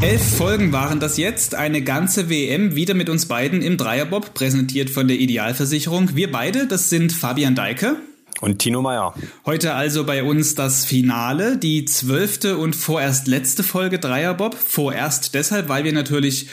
Elf Folgen waren das jetzt, eine ganze WM wieder mit uns beiden im Dreierbob, präsentiert von der Idealversicherung. Wir beide, das sind Fabian Deike. Und Tino Meyer. Heute also bei uns das Finale, die zwölfte und vorerst letzte Folge Dreierbob. Vorerst deshalb, weil wir natürlich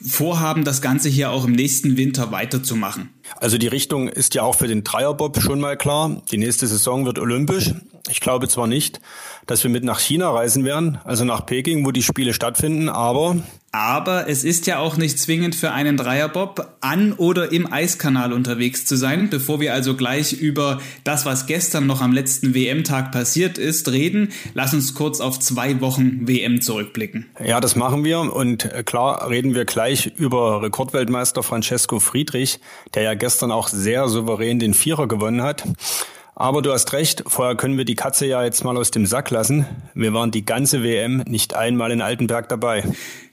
vorhaben, das Ganze hier auch im nächsten Winter weiterzumachen. Also die Richtung ist ja auch für den Dreierbob schon mal klar. Die nächste Saison wird olympisch. Ich glaube zwar nicht, dass wir mit nach China reisen werden, also nach Peking, wo die Spiele stattfinden, aber aber es ist ja auch nicht zwingend für einen Dreierbob an oder im Eiskanal unterwegs zu sein. Bevor wir also gleich über das, was gestern noch am letzten WM-Tag passiert ist, reden, lass uns kurz auf zwei Wochen WM zurückblicken. Ja, das machen wir und klar reden wir gleich über Rekordweltmeister Francesco Friedrich, der ja gestern auch sehr souverän den Vierer gewonnen hat. Aber du hast recht, vorher können wir die Katze ja jetzt mal aus dem Sack lassen. Wir waren die ganze WM nicht einmal in Altenberg dabei.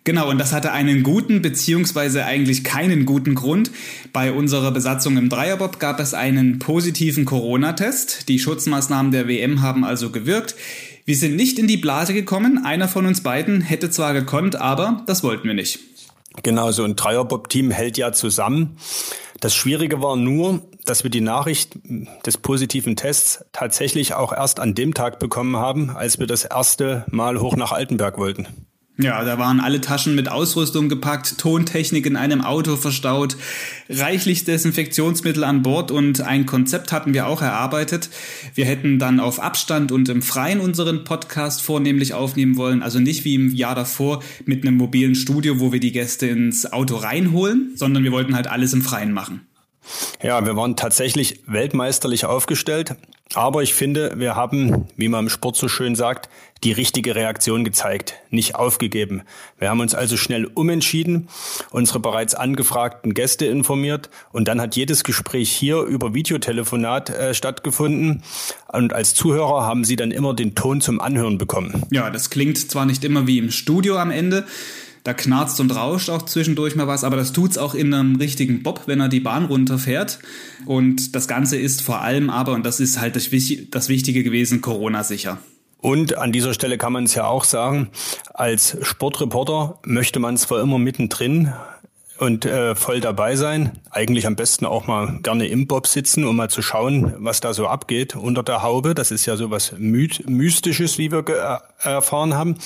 Genau, und das hatte einen guten beziehungsweise eigentlich keinen guten Grund. Bei unserer Besatzung im Dreierbob gab es einen positiven Corona-Test. Die Schutzmaßnahmen der WM haben also gewirkt. Wir sind nicht in die Blase gekommen. Einer von uns beiden hätte zwar gekonnt, aber das wollten wir nicht. Genau, so ein Dreierbob-Team hält ja zusammen. Das Schwierige war nur, dass wir die Nachricht des positiven Tests tatsächlich auch erst an dem Tag bekommen haben, als wir das erste Mal hoch nach Altenberg wollten. Ja, da waren alle Taschen mit Ausrüstung gepackt, Tontechnik in einem Auto verstaut, reichlich Desinfektionsmittel an Bord und ein Konzept hatten wir auch erarbeitet. Wir hätten dann auf Abstand und im Freien unseren Podcast vornehmlich aufnehmen wollen, also nicht wie im Jahr davor mit einem mobilen Studio, wo wir die Gäste ins Auto reinholen, sondern wir wollten halt alles im Freien machen. Ja, wir waren tatsächlich weltmeisterlich aufgestellt, aber ich finde, wir haben, wie man im Sport so schön sagt, die richtige Reaktion gezeigt, nicht aufgegeben. Wir haben uns also schnell umentschieden, unsere bereits angefragten Gäste informiert und dann hat jedes Gespräch hier über Videotelefonat äh, stattgefunden und als Zuhörer haben sie dann immer den Ton zum Anhören bekommen. Ja, das klingt zwar nicht immer wie im Studio am Ende, da knarzt und rauscht auch zwischendurch mal was, aber das tut's auch in einem richtigen Bob, wenn er die Bahn runterfährt. Und das Ganze ist vor allem aber, und das ist halt das, das Wichtige gewesen, Corona-sicher. Und an dieser Stelle kann man es ja auch sagen, als Sportreporter möchte man zwar immer mittendrin und äh, voll dabei sein. Eigentlich am besten auch mal gerne im Bob sitzen, um mal zu schauen, was da so abgeht unter der Haube. Das ist ja so was Mystisches, wie wir äh, erfahren haben.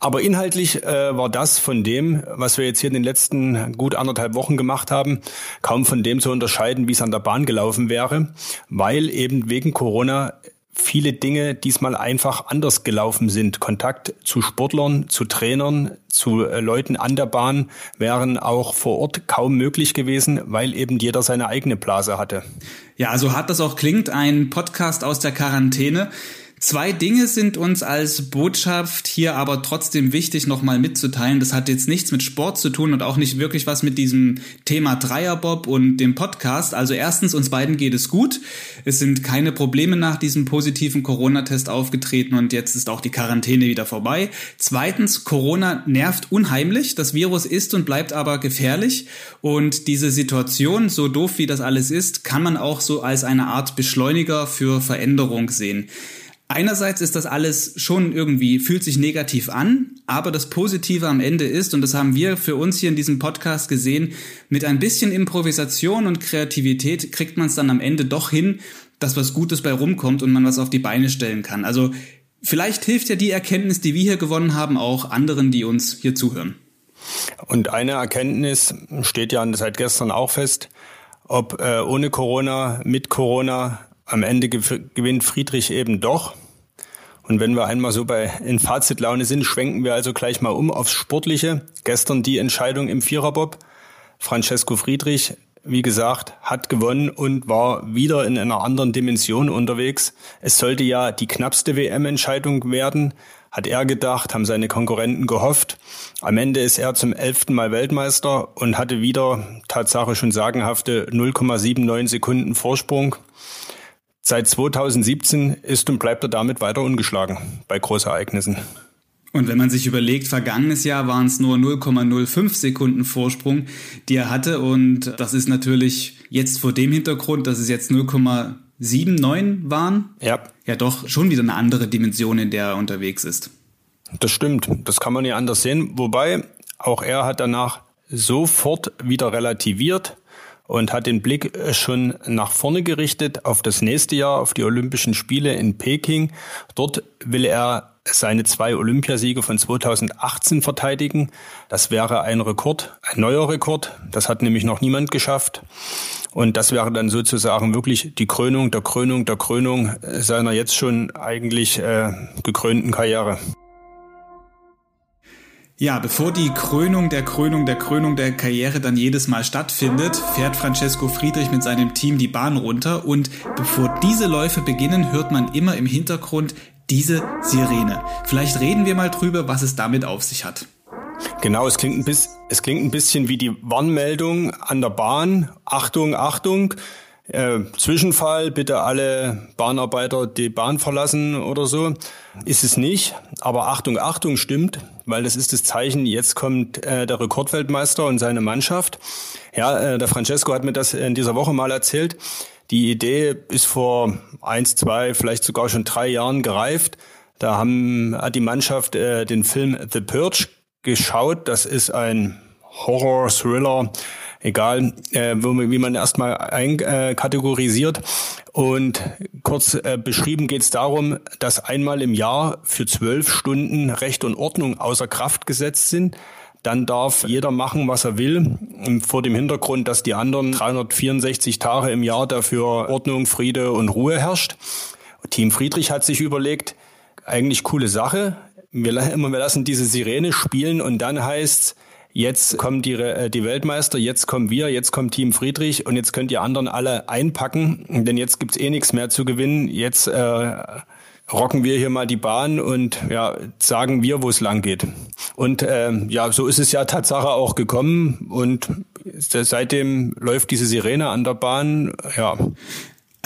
Aber inhaltlich äh, war das von dem, was wir jetzt hier in den letzten gut anderthalb Wochen gemacht haben, kaum von dem zu unterscheiden, wie es an der Bahn gelaufen wäre, weil eben wegen Corona viele Dinge diesmal einfach anders gelaufen sind. Kontakt zu Sportlern, zu Trainern, zu äh, Leuten an der Bahn wären auch vor Ort kaum möglich gewesen, weil eben jeder seine eigene Blase hatte. Ja, so hart das auch klingt, ein Podcast aus der Quarantäne. Zwei Dinge sind uns als Botschaft hier aber trotzdem wichtig nochmal mitzuteilen. Das hat jetzt nichts mit Sport zu tun und auch nicht wirklich was mit diesem Thema Dreierbob und dem Podcast. Also erstens, uns beiden geht es gut. Es sind keine Probleme nach diesem positiven Corona-Test aufgetreten und jetzt ist auch die Quarantäne wieder vorbei. Zweitens, Corona nervt unheimlich. Das Virus ist und bleibt aber gefährlich und diese Situation, so doof wie das alles ist, kann man auch so als eine Art Beschleuniger für Veränderung sehen. Einerseits ist das alles schon irgendwie, fühlt sich negativ an, aber das Positive am Ende ist, und das haben wir für uns hier in diesem Podcast gesehen, mit ein bisschen Improvisation und Kreativität kriegt man es dann am Ende doch hin, dass was Gutes bei rumkommt und man was auf die Beine stellen kann. Also vielleicht hilft ja die Erkenntnis, die wir hier gewonnen haben, auch anderen, die uns hier zuhören. Und eine Erkenntnis steht ja seit gestern auch fest, ob äh, ohne Corona, mit Corona, am Ende gewinnt Friedrich eben doch. Und wenn wir einmal so bei in Fazitlaune sind, schwenken wir also gleich mal um aufs Sportliche. Gestern die Entscheidung im Viererbob. Francesco Friedrich, wie gesagt, hat gewonnen und war wieder in einer anderen Dimension unterwegs. Es sollte ja die knappste WM-Entscheidung werden, hat er gedacht, haben seine Konkurrenten gehofft. Am Ende ist er zum elften Mal Weltmeister und hatte wieder Tatsache schon sagenhafte 0,79 Sekunden Vorsprung. Seit 2017 ist und bleibt er damit weiter ungeschlagen bei Großereignissen. Und wenn man sich überlegt, vergangenes Jahr waren es nur 0,05 Sekunden Vorsprung, die er hatte. Und das ist natürlich jetzt vor dem Hintergrund, dass es jetzt 0,79 waren. Ja. Ja, doch schon wieder eine andere Dimension, in der er unterwegs ist. Das stimmt, das kann man ja anders sehen. Wobei auch er hat danach sofort wieder relativiert und hat den Blick schon nach vorne gerichtet auf das nächste Jahr, auf die Olympischen Spiele in Peking. Dort will er seine zwei Olympiasiege von 2018 verteidigen. Das wäre ein Rekord, ein neuer Rekord. Das hat nämlich noch niemand geschafft. Und das wäre dann sozusagen wirklich die Krönung der Krönung der Krönung seiner jetzt schon eigentlich äh, gekrönten Karriere. Ja, bevor die Krönung der Krönung der Krönung der Karriere dann jedes Mal stattfindet, fährt Francesco Friedrich mit seinem Team die Bahn runter und bevor diese Läufe beginnen, hört man immer im Hintergrund diese Sirene. Vielleicht reden wir mal drüber, was es damit auf sich hat. Genau, es klingt ein bisschen, es klingt ein bisschen wie die Warnmeldung an der Bahn. Achtung, Achtung. Äh, Zwischenfall, bitte alle Bahnarbeiter die Bahn verlassen oder so. Ist es nicht. Aber Achtung, Achtung stimmt, weil das ist das Zeichen, jetzt kommt äh, der Rekordweltmeister und seine Mannschaft. Ja, äh, der Francesco hat mir das in dieser Woche mal erzählt. Die Idee ist vor eins, zwei, vielleicht sogar schon drei Jahren gereift. Da haben, hat die Mannschaft äh, den Film The Purge geschaut. Das ist ein Horror-Thriller egal äh, wie man erstmal einkategorisiert. Äh, und kurz äh, beschrieben geht es darum, dass einmal im Jahr für zwölf Stunden Recht und Ordnung außer Kraft gesetzt sind. Dann darf jeder machen, was er will, vor dem Hintergrund, dass die anderen 364 Tage im Jahr dafür Ordnung, Friede und Ruhe herrscht. Team Friedrich hat sich überlegt, eigentlich coole Sache. Wir, wir lassen diese Sirene spielen und dann heißt jetzt kommen die, äh, die Weltmeister, jetzt kommen wir, jetzt kommt Team Friedrich und jetzt könnt ihr anderen alle einpacken, denn jetzt gibt's eh nichts mehr zu gewinnen. Jetzt äh, rocken wir hier mal die Bahn und ja, sagen wir, wo es lang geht. Und äh, ja, so ist es ja Tatsache auch gekommen und seitdem läuft diese Sirene an der Bahn. Ja.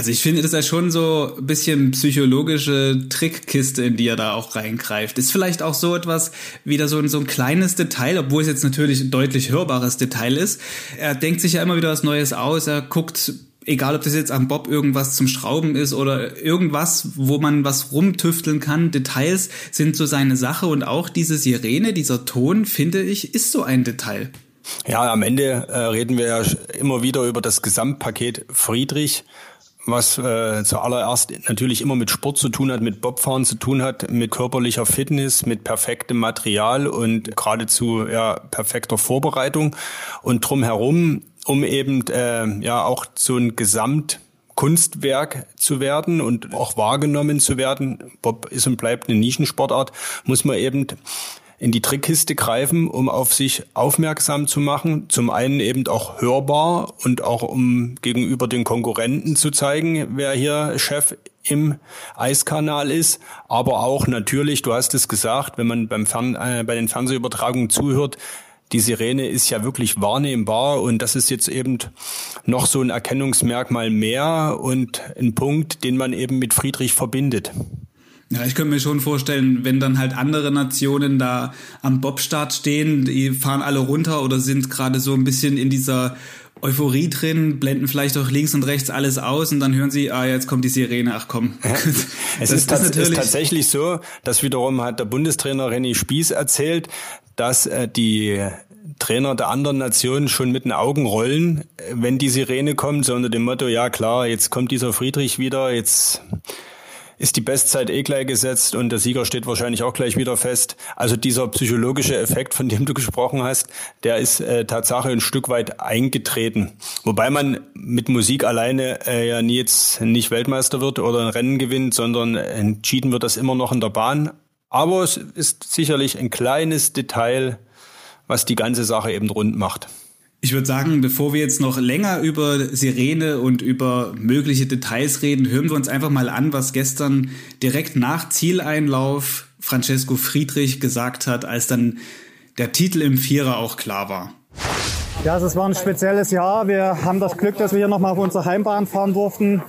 Also ich finde, das ist ja schon so ein bisschen psychologische Trickkiste, in die er da auch reingreift. Ist vielleicht auch so etwas, wieder so ein, so ein kleines Detail, obwohl es jetzt natürlich ein deutlich hörbares Detail ist. Er denkt sich ja immer wieder was Neues aus, er guckt egal ob das jetzt am Bob irgendwas zum Schrauben ist oder irgendwas, wo man was rumtüfteln kann, Details sind so seine Sache und auch diese Sirene, dieser Ton, finde ich, ist so ein Detail. Ja, am Ende äh, reden wir ja immer wieder über das Gesamtpaket Friedrich was äh, zuallererst natürlich immer mit Sport zu tun hat, mit Bobfahren zu tun hat, mit körperlicher Fitness, mit perfektem Material und geradezu ja, perfekter Vorbereitung und drumherum, um eben äh, ja auch so ein Gesamtkunstwerk zu werden und auch wahrgenommen zu werden. Bob ist und bleibt eine Nischensportart, muss man eben in die Trickkiste greifen, um auf sich aufmerksam zu machen. Zum einen eben auch hörbar und auch um gegenüber den Konkurrenten zu zeigen, wer hier Chef im Eiskanal ist, aber auch natürlich, du hast es gesagt, wenn man beim Fern, äh, bei den Fernsehübertragungen zuhört, die Sirene ist ja wirklich wahrnehmbar und das ist jetzt eben noch so ein Erkennungsmerkmal mehr und ein Punkt, den man eben mit Friedrich verbindet. Ja, ich könnte mir schon vorstellen, wenn dann halt andere Nationen da am Bobstart stehen, die fahren alle runter oder sind gerade so ein bisschen in dieser Euphorie drin, blenden vielleicht auch links und rechts alles aus und dann hören sie, ah, jetzt kommt die Sirene, ach komm. Es ist, ist, ist, tatsächlich so, dass wiederum hat der Bundestrainer René Spieß erzählt, dass äh, die Trainer der anderen Nationen schon mit den Augen rollen, wenn die Sirene kommt, so unter dem Motto, ja klar, jetzt kommt dieser Friedrich wieder, jetzt ist die Bestzeit eh gleich gesetzt und der Sieger steht wahrscheinlich auch gleich wieder fest. Also dieser psychologische Effekt, von dem du gesprochen hast, der ist äh, Tatsache ein Stück weit eingetreten. Wobei man mit Musik alleine äh, ja nie jetzt nicht Weltmeister wird oder ein Rennen gewinnt, sondern entschieden wird das immer noch in der Bahn. Aber es ist sicherlich ein kleines Detail, was die ganze Sache eben rund macht. Ich würde sagen, bevor wir jetzt noch länger über Sirene und über mögliche Details reden, hören wir uns einfach mal an, was gestern direkt nach Zieleinlauf Francesco Friedrich gesagt hat, als dann der Titel im Vierer auch klar war. Ja, es war ein spezielles Jahr. Wir haben das Glück, dass wir hier nochmal auf unserer Heimbahn fahren durften.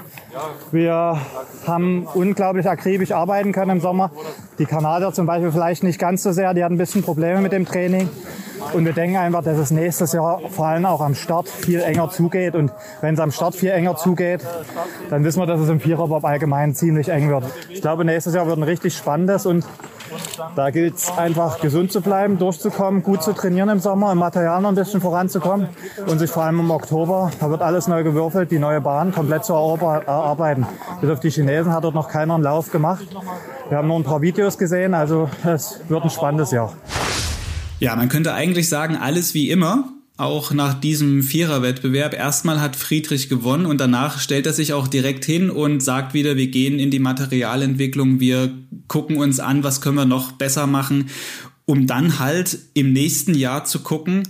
Wir haben unglaublich akribisch arbeiten können im Sommer. Die Kanadier zum Beispiel vielleicht nicht ganz so sehr, die hatten ein bisschen Probleme mit dem Training. Und wir denken einfach, dass es nächstes Jahr vor allem auch am Start viel enger zugeht. Und wenn es am Start viel enger zugeht, dann wissen wir, dass es im Viererbob allgemein ziemlich eng wird. Ich glaube, nächstes Jahr wird ein richtig spannendes und Da gilt es einfach gesund zu bleiben, durchzukommen, gut zu trainieren im Sommer, im Material noch ein bisschen voranzukommen und sich vor allem im Oktober, da wird alles neu gewürfelt, die neue Bahn komplett zu erarbeiten. Bis auf die Chinesen hat dort noch keiner einen Lauf gemacht. Wir haben nur ein paar Videos gesehen, also es wird ein spannendes Jahr. Ja, man könnte eigentlich sagen, alles wie immer auch nach diesem Viererwettbewerb. Erstmal hat Friedrich gewonnen und danach stellt er sich auch direkt hin und sagt wieder, wir gehen in die Materialentwicklung, wir gucken uns an, was können wir noch besser machen, um dann halt im nächsten Jahr zu gucken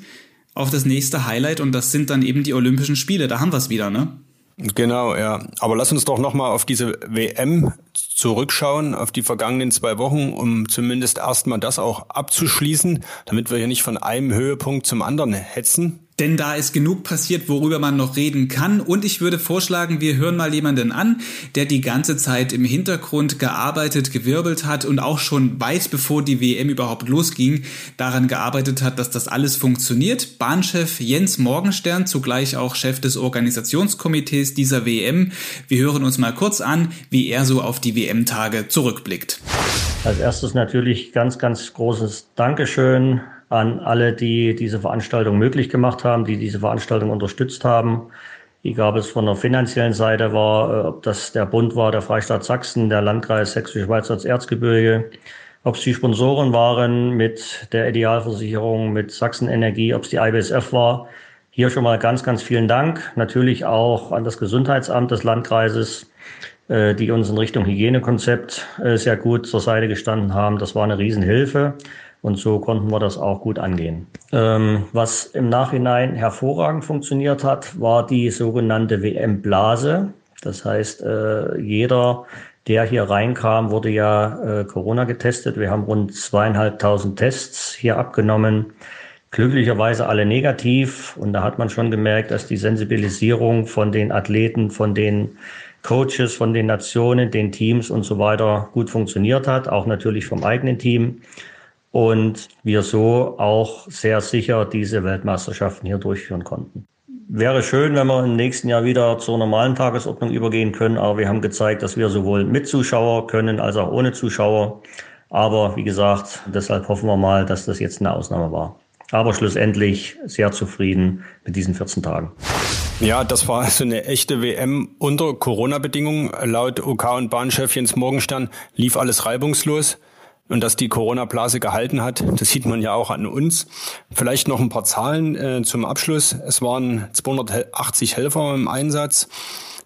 auf das nächste Highlight und das sind dann eben die Olympischen Spiele. Da haben wir es wieder, ne? Genau, ja. Aber lass uns doch nochmal auf diese WM zurückschauen, auf die vergangenen zwei Wochen, um zumindest erstmal das auch abzuschließen, damit wir hier nicht von einem Höhepunkt zum anderen hetzen denn da ist genug passiert, worüber man noch reden kann. Und ich würde vorschlagen, wir hören mal jemanden an, der die ganze Zeit im Hintergrund gearbeitet, gewirbelt hat und auch schon weit bevor die WM überhaupt losging, daran gearbeitet hat, dass das alles funktioniert. Bahnchef Jens Morgenstern, zugleich auch Chef des Organisationskomitees dieser WM. Wir hören uns mal kurz an, wie er so auf die WM-Tage zurückblickt. Als erstes natürlich ganz, ganz großes Dankeschön an alle, die diese Veranstaltung möglich gemacht haben, die diese Veranstaltung unterstützt haben. Egal, ob es von der finanziellen Seite war, äh, ob das der Bund war, der Freistaat Sachsen, der Landkreis Sächsische Schweiz als Erzgebirge, ob es die Sponsoren waren mit der Idealversicherung, mit Sachsen Energie, ob es die IBSF war. Hier schon mal ganz, ganz vielen Dank. Natürlich auch an das Gesundheitsamt des Landkreises, äh, die uns in Richtung Hygienekonzept äh, sehr gut zur Seite gestanden haben. Das war eine Riesenhilfe. Und so konnten wir das auch gut angehen. Ähm, was im Nachhinein hervorragend funktioniert hat, war die sogenannte WM-Blase. Das heißt, äh, jeder, der hier reinkam, wurde ja äh, Corona getestet. Wir haben rund zweieinhalbtausend Tests hier abgenommen. Glücklicherweise alle negativ. Und da hat man schon gemerkt, dass die Sensibilisierung von den Athleten, von den Coaches, von den Nationen, den Teams und so weiter gut funktioniert hat. Auch natürlich vom eigenen Team und wir so auch sehr sicher diese Weltmeisterschaften hier durchführen konnten. Wäre schön, wenn wir im nächsten Jahr wieder zur normalen Tagesordnung übergehen können, aber wir haben gezeigt, dass wir sowohl mit Zuschauer können als auch ohne Zuschauer. Aber wie gesagt, deshalb hoffen wir mal, dass das jetzt eine Ausnahme war. Aber schlussendlich sehr zufrieden mit diesen 14 Tagen. Ja, das war also eine echte WM unter Corona-Bedingungen. Laut OK und Bahnchef Jens Morgenstern lief alles reibungslos. Und dass die Corona-Blase gehalten hat, das sieht man ja auch an uns. Vielleicht noch ein paar Zahlen äh, zum Abschluss. Es waren 280 Helfer im Einsatz.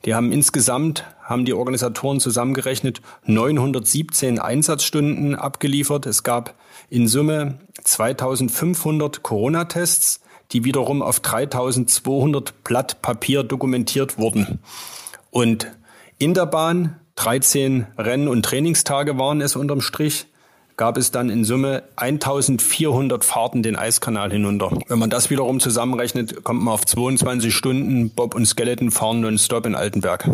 Die haben insgesamt, haben die Organisatoren zusammengerechnet, 917 Einsatzstunden abgeliefert. Es gab in Summe 2500 Corona-Tests, die wiederum auf 3200 Blatt Papier dokumentiert wurden. Und in der Bahn 13 Rennen- und Trainingstage waren es unterm Strich gab es dann in Summe 1400 Fahrten den Eiskanal hinunter. Wenn man das wiederum zusammenrechnet, kommt man auf 22 Stunden Bob und Skeleton fahren non-stop in Altenberg.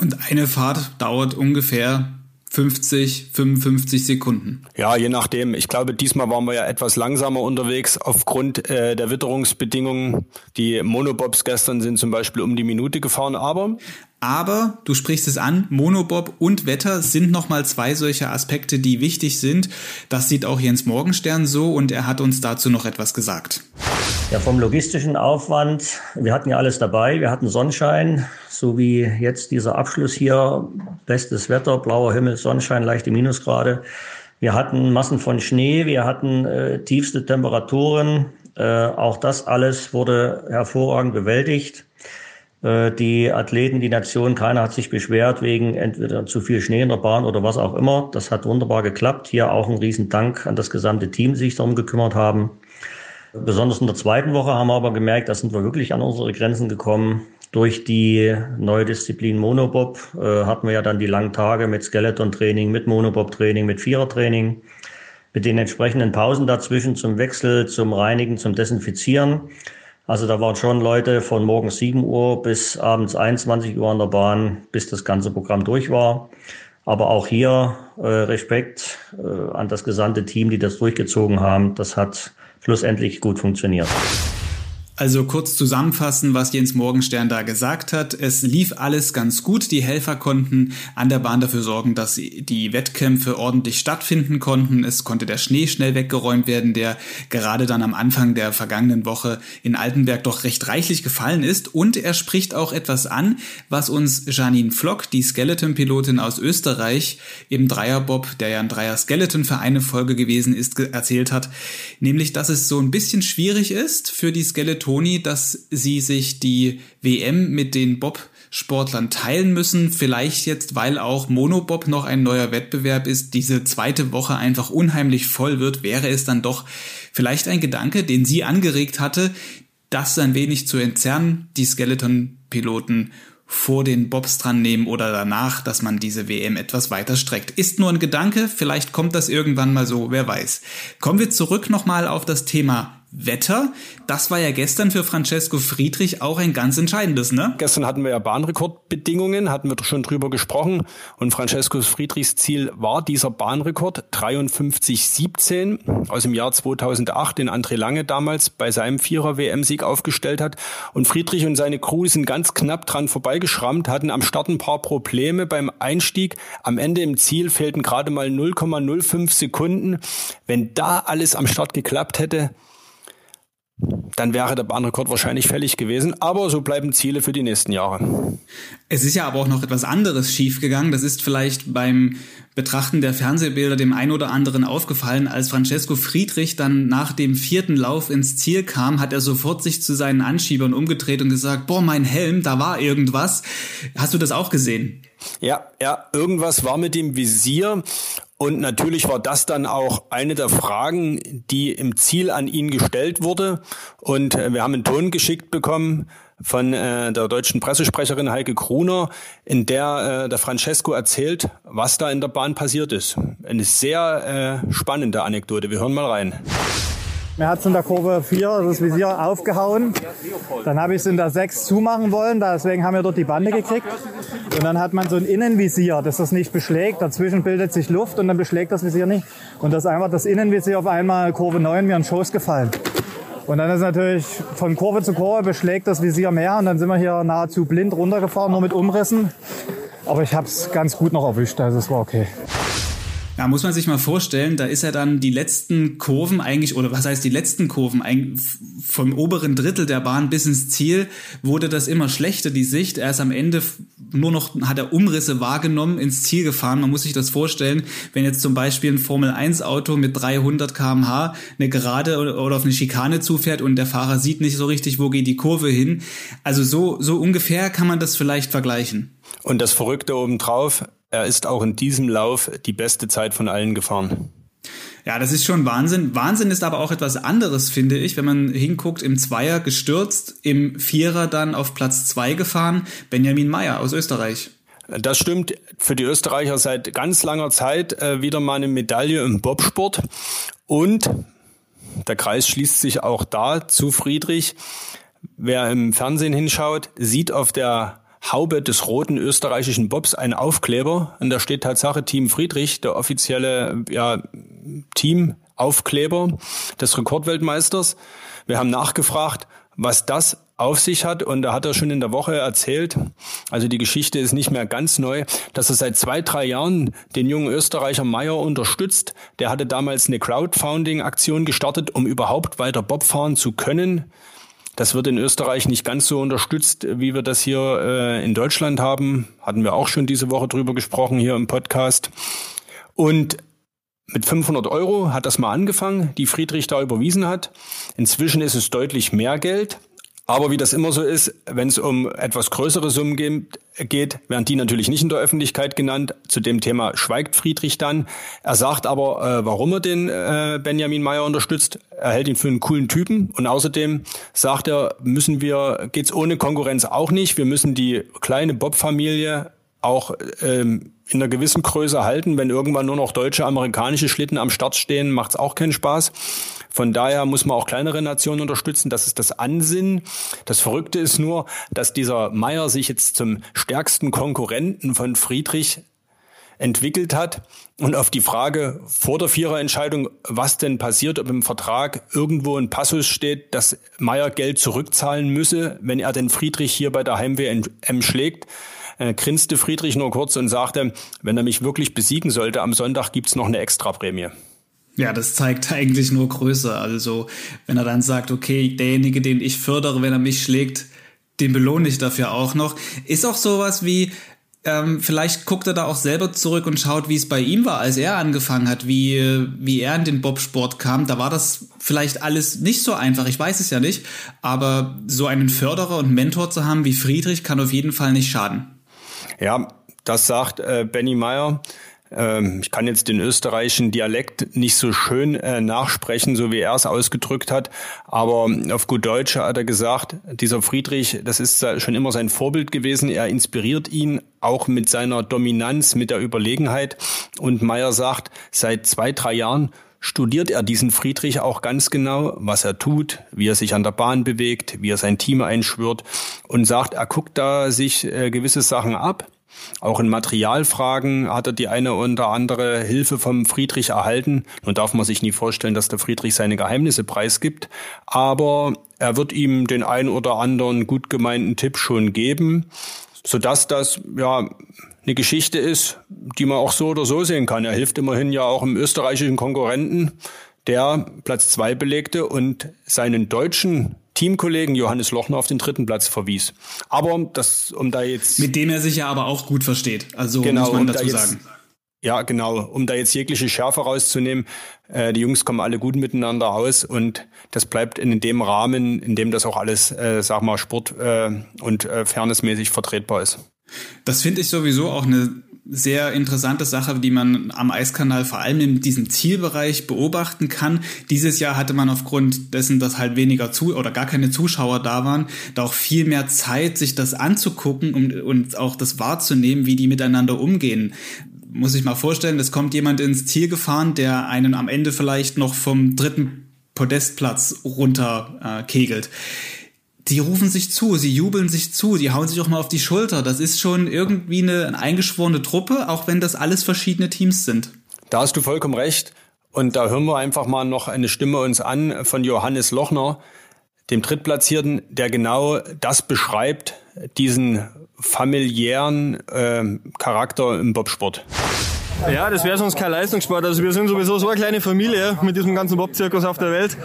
Und eine Fahrt dauert ungefähr 50, 55 Sekunden. Ja, je nachdem. Ich glaube, diesmal waren wir ja etwas langsamer unterwegs aufgrund äh, der Witterungsbedingungen. Die Monobobs gestern sind zum Beispiel um die Minute gefahren, aber aber du sprichst es an, Monobob und Wetter sind nochmal zwei solche Aspekte, die wichtig sind. Das sieht auch Jens Morgenstern so und er hat uns dazu noch etwas gesagt. Ja, vom logistischen Aufwand, wir hatten ja alles dabei. Wir hatten Sonnenschein, so wie jetzt dieser Abschluss hier. Bestes Wetter, blauer Himmel, Sonnenschein, leichte Minusgrade. Wir hatten Massen von Schnee, wir hatten äh, tiefste Temperaturen. Äh, auch das alles wurde hervorragend bewältigt. Äh, die Athleten, die Nation, keiner hat sich beschwert wegen entweder zu viel Schnee in der Bahn oder was auch immer. Das hat wunderbar geklappt. Hier auch ein Riesendank an das gesamte Team, die sich darum gekümmert haben. Besonders in der zweiten Woche haben wir aber gemerkt, da sind wir wirklich an unsere Grenzen gekommen. Durch die neue Disziplin Monobob äh, hatten wir ja dann die langen Tage mit Skeleton-Training, mit Monobob-Training, mit Vierer-Training, mit den entsprechenden Pausen dazwischen zum Wechsel, zum Reinigen, zum Desinfizieren. Also da waren schon Leute von morgens 7 Uhr bis abends 21 Uhr an der Bahn, bis das ganze Programm durch war. Aber auch hier äh, Respekt äh, an das gesamte Team, die das durchgezogen haben. Das hat schlussendlich gut funktioniert. Also kurz zusammenfassen, was Jens Morgenstern da gesagt hat. Es lief alles ganz gut. Die Helfer konnten an der Bahn dafür sorgen, dass die Wettkämpfe ordentlich stattfinden konnten. Es konnte der Schnee schnell weggeräumt werden, der gerade dann am Anfang der vergangenen Woche in Altenberg doch recht reichlich gefallen ist. Und er spricht auch etwas an, was uns Janine Flock, die Skeleton-Pilotin aus Österreich im Dreierbob, der ja ein Dreier-Skeleton für eine Folge gewesen ist, erzählt hat. Nämlich, dass es so ein bisschen schwierig ist für die Skeleton Toni, dass sie sich die WM mit den Bob-Sportlern teilen müssen. Vielleicht jetzt, weil auch Monobob noch ein neuer Wettbewerb ist, diese zweite Woche einfach unheimlich voll wird, wäre es dann doch vielleicht ein Gedanke, den sie angeregt hatte, das ein wenig zu entzerren, die Skeleton-Piloten vor den Bobs dran nehmen oder danach, dass man diese WM etwas weiter streckt. Ist nur ein Gedanke, vielleicht kommt das irgendwann mal so, wer weiß. Kommen wir zurück nochmal auf das Thema Wetter. Das war ja gestern für Francesco Friedrich auch ein ganz entscheidendes, ne? Gestern hatten wir ja Bahnrekordbedingungen, hatten wir schon drüber gesprochen. Und Francesco Friedrichs Ziel war dieser Bahnrekord 53,17 aus dem Jahr 2008, den André Lange damals bei seinem Vierer-WM-Sieg aufgestellt hat. Und Friedrich und seine Crew sind ganz knapp dran vorbeigeschrammt, hatten am Start ein paar Probleme beim Einstieg. Am Ende im Ziel fehlten gerade mal 0,05 Sekunden. Wenn da alles am Start geklappt hätte, dann wäre der Bahnrekord wahrscheinlich fällig gewesen. Aber so bleiben Ziele für die nächsten Jahre. Es ist ja aber auch noch etwas anderes schiefgegangen. Das ist vielleicht beim Betrachten der Fernsehbilder dem einen oder anderen aufgefallen. Als Francesco Friedrich dann nach dem vierten Lauf ins Ziel kam, hat er sofort sich zu seinen Anschiebern umgedreht und gesagt, boah, mein Helm, da war irgendwas. Hast du das auch gesehen? Ja, ja, irgendwas war mit dem Visier und natürlich war das dann auch eine der Fragen, die im Ziel an ihn gestellt wurde. Und äh, wir haben einen Ton geschickt bekommen von äh, der deutschen Pressesprecherin Heike Gruner, in der äh, der Francesco erzählt, was da in der Bahn passiert ist. Eine sehr äh, spannende Anekdote. Wir hören mal rein. Mir hat es in der Kurve 4 das Visier aufgehauen. Dann habe ich es in der 6 zumachen wollen, deswegen haben wir dort die Bande gekriegt. Und dann hat man so ein Innenvisier, das das nicht beschlägt. Dazwischen bildet sich Luft und dann beschlägt das Visier nicht. Und das einfach das Innenvisier auf einmal Kurve 9 mir in den Schoß gefallen. Und dann ist natürlich von Kurve zu Kurve beschlägt das Visier mehr und dann sind wir hier nahezu blind runtergefahren, nur mit Umrissen. Aber ich habe es ganz gut noch erwischt, also es war okay. Ja, muss man sich mal vorstellen, da ist er dann die letzten Kurven eigentlich, oder was heißt die letzten Kurven, vom oberen Drittel der Bahn bis ins Ziel wurde das immer schlechter, die Sicht. Er ist am Ende nur noch, hat er Umrisse wahrgenommen, ins Ziel gefahren. Man muss sich das vorstellen, wenn jetzt zum Beispiel ein Formel-1-Auto mit 300 kmh eine Gerade oder auf eine Schikane zufährt und der Fahrer sieht nicht so richtig, wo geht die Kurve hin. Also so, so ungefähr kann man das vielleicht vergleichen. Und das Verrückte obendrauf, er ist auch in diesem Lauf die beste Zeit von allen gefahren. Ja, das ist schon Wahnsinn. Wahnsinn ist aber auch etwas anderes, finde ich, wenn man hinguckt, im Zweier gestürzt, im Vierer dann auf Platz zwei gefahren, Benjamin Meyer aus Österreich. Das stimmt für die Österreicher seit ganz langer Zeit äh, wieder mal eine Medaille im Bobsport. Und der Kreis schließt sich auch da zu Friedrich. Wer im Fernsehen hinschaut, sieht auf der Haube des roten österreichischen Bobs ein Aufkleber und da steht Tatsache Team Friedrich, der offizielle ja, Teamaufkleber des Rekordweltmeisters. Wir haben nachgefragt, was das auf sich hat und da hat er schon in der Woche erzählt, also die Geschichte ist nicht mehr ganz neu, dass er seit zwei, drei Jahren den jungen Österreicher Meyer unterstützt. Der hatte damals eine Crowdfunding-Aktion gestartet, um überhaupt weiter Bob fahren zu können. Das wird in Österreich nicht ganz so unterstützt, wie wir das hier äh, in Deutschland haben. Hatten wir auch schon diese Woche drüber gesprochen hier im Podcast. Und mit 500 Euro hat das mal angefangen, die Friedrich da überwiesen hat. Inzwischen ist es deutlich mehr Geld. Aber wie das immer so ist, wenn es um etwas größere Summen geht, werden die natürlich nicht in der Öffentlichkeit genannt. Zu dem Thema schweigt Friedrich dann. Er sagt aber, äh, warum er den äh, Benjamin Meyer unterstützt. Er hält ihn für einen coolen Typen und außerdem sagt er, müssen wir, geht's ohne Konkurrenz auch nicht. Wir müssen die kleine Bob-Familie auch ähm, in einer gewissen Größe halten. Wenn irgendwann nur noch deutsche, amerikanische Schlitten am Start stehen, macht's auch keinen Spaß. Von daher muss man auch kleinere Nationen unterstützen. Das ist das Ansinnen. Das Verrückte ist nur, dass dieser Meier sich jetzt zum stärksten Konkurrenten von Friedrich entwickelt hat. Und auf die Frage vor der Viererentscheidung, was denn passiert, ob im Vertrag irgendwo ein Passus steht, dass Meier Geld zurückzahlen müsse, wenn er den Friedrich hier bei der Heimweh-M schlägt, äh, grinste Friedrich nur kurz und sagte, wenn er mich wirklich besiegen sollte, am Sonntag gibt's noch eine Extraprämie. Ja, das zeigt eigentlich nur Größe. Also, wenn er dann sagt, okay, derjenige, den ich fördere, wenn er mich schlägt, den belohne ich dafür auch noch. Ist auch sowas wie, ähm, vielleicht guckt er da auch selber zurück und schaut, wie es bei ihm war, als er angefangen hat, wie, wie er in den Bobsport kam. Da war das vielleicht alles nicht so einfach, ich weiß es ja nicht. Aber so einen Förderer und Mentor zu haben wie Friedrich kann auf jeden Fall nicht schaden. Ja, das sagt äh, Benny Meyer. Ähm, ich kann jetzt den österreichischen Dialekt nicht so schön äh, nachsprechen, so wie er es ausgedrückt hat. Aber auf gut Deutsch hat er gesagt, dieser Friedrich, das ist schon immer sein Vorbild gewesen. Er inspiriert ihn auch mit seiner Dominanz, mit der Überlegenheit. Und Meyer sagt, seit zwei, drei Jahren studiert er diesen Friedrich auch ganz genau, was er tut, wie er sich an der Bahn bewegt, wie er sein Team einschwört und sagt, er guckt da sich äh, gewisse Sachen ab auch in Materialfragen hat er die eine oder andere Hilfe vom Friedrich erhalten. Nun darf man sich nie vorstellen, dass der Friedrich seine Geheimnisse preisgibt, aber er wird ihm den ein oder anderen gut gemeinten Tipp schon geben, sodass das ja eine Geschichte ist, die man auch so oder so sehen kann. Er hilft immerhin ja auch im österreichischen Konkurrenten, der Platz zwei belegte und seinen deutschen Teamkollegen Johannes Lochner auf den dritten Platz verwies. Aber das, um da jetzt. Mit dem er sich ja aber auch gut versteht. Also genau, muss man dazu da sagen. Ja, genau. Um da jetzt jegliche Schärfe rauszunehmen, äh, die Jungs kommen alle gut miteinander aus und das bleibt in dem Rahmen, in dem das auch alles, äh, sag mal, Sport äh, und äh, fairnessmäßig vertretbar ist. Das finde ich sowieso auch eine sehr interessante Sache, die man am Eiskanal vor allem in diesem Zielbereich beobachten kann. Dieses Jahr hatte man aufgrund dessen, dass halt weniger zu oder gar keine Zuschauer da waren, da auch viel mehr Zeit, sich das anzugucken und, und auch das wahrzunehmen, wie die miteinander umgehen muss ich mal vorstellen, es kommt jemand ins Ziel gefahren, der einen am Ende vielleicht noch vom dritten Podestplatz runter äh, kegelt die rufen sich zu, sie jubeln sich zu, die hauen sich auch mal auf die Schulter. Das ist schon irgendwie eine, eine eingeschworene Truppe, auch wenn das alles verschiedene Teams sind. Da hast du vollkommen recht. Und da hören wir einfach mal noch eine Stimme uns an von Johannes Lochner, dem Drittplatzierten, der genau das beschreibt, diesen familiären äh, Charakter im Bobsport. Ja, das wäre sonst kein Leistungssport. Also wir sind sowieso so eine kleine Familie mit diesem ganzen Bob-Zirkus auf der Welt.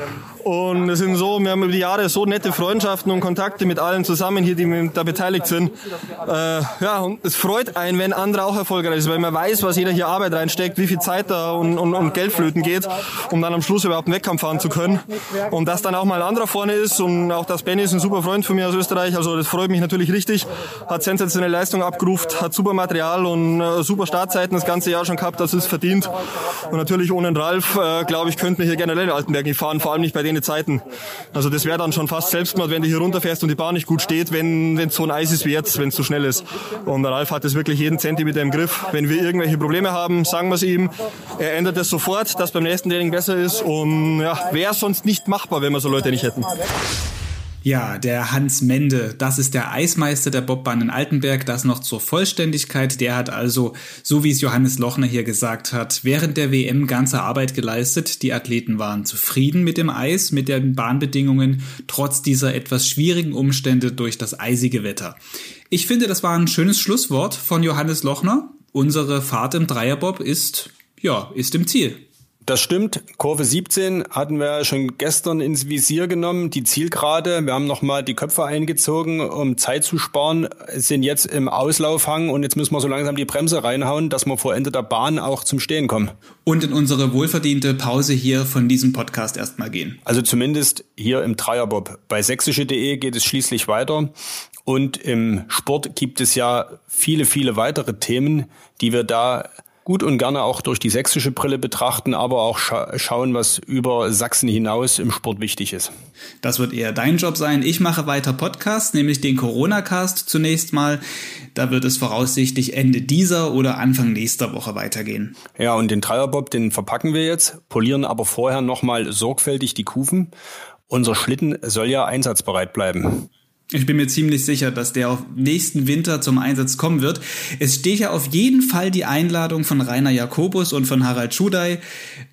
Und es sind so, wir haben über die Jahre so nette Freundschaften und Kontakte mit allen zusammen hier, die da beteiligt sind. Äh, ja, und es freut einen, wenn andere auch erfolgreich sind, weil man weiß, was jeder hier Arbeit reinsteckt, wie viel Zeit da und, und, und Geld flöten geht, um dann am Schluss überhaupt einen Wettkampf fahren zu können. Und dass dann auch mal ein anderer vorne ist und auch das Benny ist ein super Freund von mir aus Österreich, also das freut mich natürlich richtig. Hat sensationelle Leistung abgerufen, hat super Material und äh, super Startzeiten das ganze Jahr schon gehabt, das ist verdient. Und natürlich ohne Ralf, äh, glaube ich, könnten wir hier generell in Altenberg nicht fahren, vor allem nicht bei den Zeiten. Also das wäre dann schon fast Selbstmord, wenn du hier runterfährst und die Bahn nicht gut steht, wenn es so ein Eis ist wie jetzt, wenn es zu so schnell ist. Und Ralf hat es wirklich jeden Zentimeter im Griff. Wenn wir irgendwelche Probleme haben, sagen wir es ihm. Er ändert es sofort, dass beim nächsten Training besser ist. Und ja, wäre sonst nicht machbar, wenn wir so Leute nicht hätten. Ja, der Hans Mende, das ist der Eismeister der Bobbahn in Altenberg, das noch zur Vollständigkeit. Der hat also, so wie es Johannes Lochner hier gesagt hat, während der WM ganze Arbeit geleistet. Die Athleten waren zufrieden mit dem Eis, mit den Bahnbedingungen, trotz dieser etwas schwierigen Umstände durch das eisige Wetter. Ich finde, das war ein schönes Schlusswort von Johannes Lochner. Unsere Fahrt im Dreierbob ist, ja, ist im Ziel. Das stimmt. Kurve 17 hatten wir schon gestern ins Visier genommen, die Zielgerade. Wir haben nochmal die Köpfe eingezogen, um Zeit zu sparen, sind jetzt im Auslaufhang und jetzt müssen wir so langsam die Bremse reinhauen, dass wir vor Ende der Bahn auch zum Stehen kommen. Und in unsere wohlverdiente Pause hier von diesem Podcast erstmal gehen. Also zumindest hier im Dreierbob. Bei sächsische.de geht es schließlich weiter. Und im Sport gibt es ja viele, viele weitere Themen, die wir da gut und gerne auch durch die sächsische Brille betrachten, aber auch scha schauen, was über Sachsen hinaus im Sport wichtig ist. Das wird eher dein Job sein. Ich mache weiter Podcast, nämlich den Corona-Cast zunächst mal. Da wird es voraussichtlich Ende dieser oder Anfang nächster Woche weitergehen. Ja, und den Dreierbob, den verpacken wir jetzt, polieren aber vorher nochmal sorgfältig die Kufen. Unser Schlitten soll ja einsatzbereit bleiben. Ich bin mir ziemlich sicher, dass der auf nächsten Winter zum Einsatz kommen wird. Es steht ja auf jeden Fall die Einladung von Rainer Jakobus und von Harald Schudai.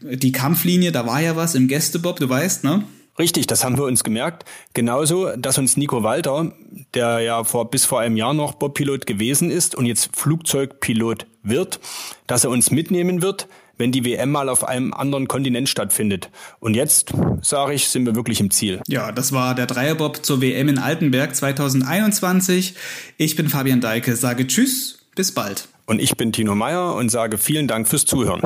Die Kampflinie, da war ja was im Gästebob, du weißt, ne? Richtig, das haben wir uns gemerkt. Genauso, dass uns Nico Walter, der ja vor, bis vor einem Jahr noch Bobpilot gewesen ist und jetzt Flugzeugpilot wird, dass er uns mitnehmen wird, wenn die WM mal auf einem anderen Kontinent stattfindet. Und jetzt, sage ich, sind wir wirklich im Ziel. Ja, das war der Dreierbob zur WM in Altenberg 2021. Ich bin Fabian Deike, sage Tschüss, bis bald. Und ich bin Tino Meyer und sage vielen Dank fürs Zuhören.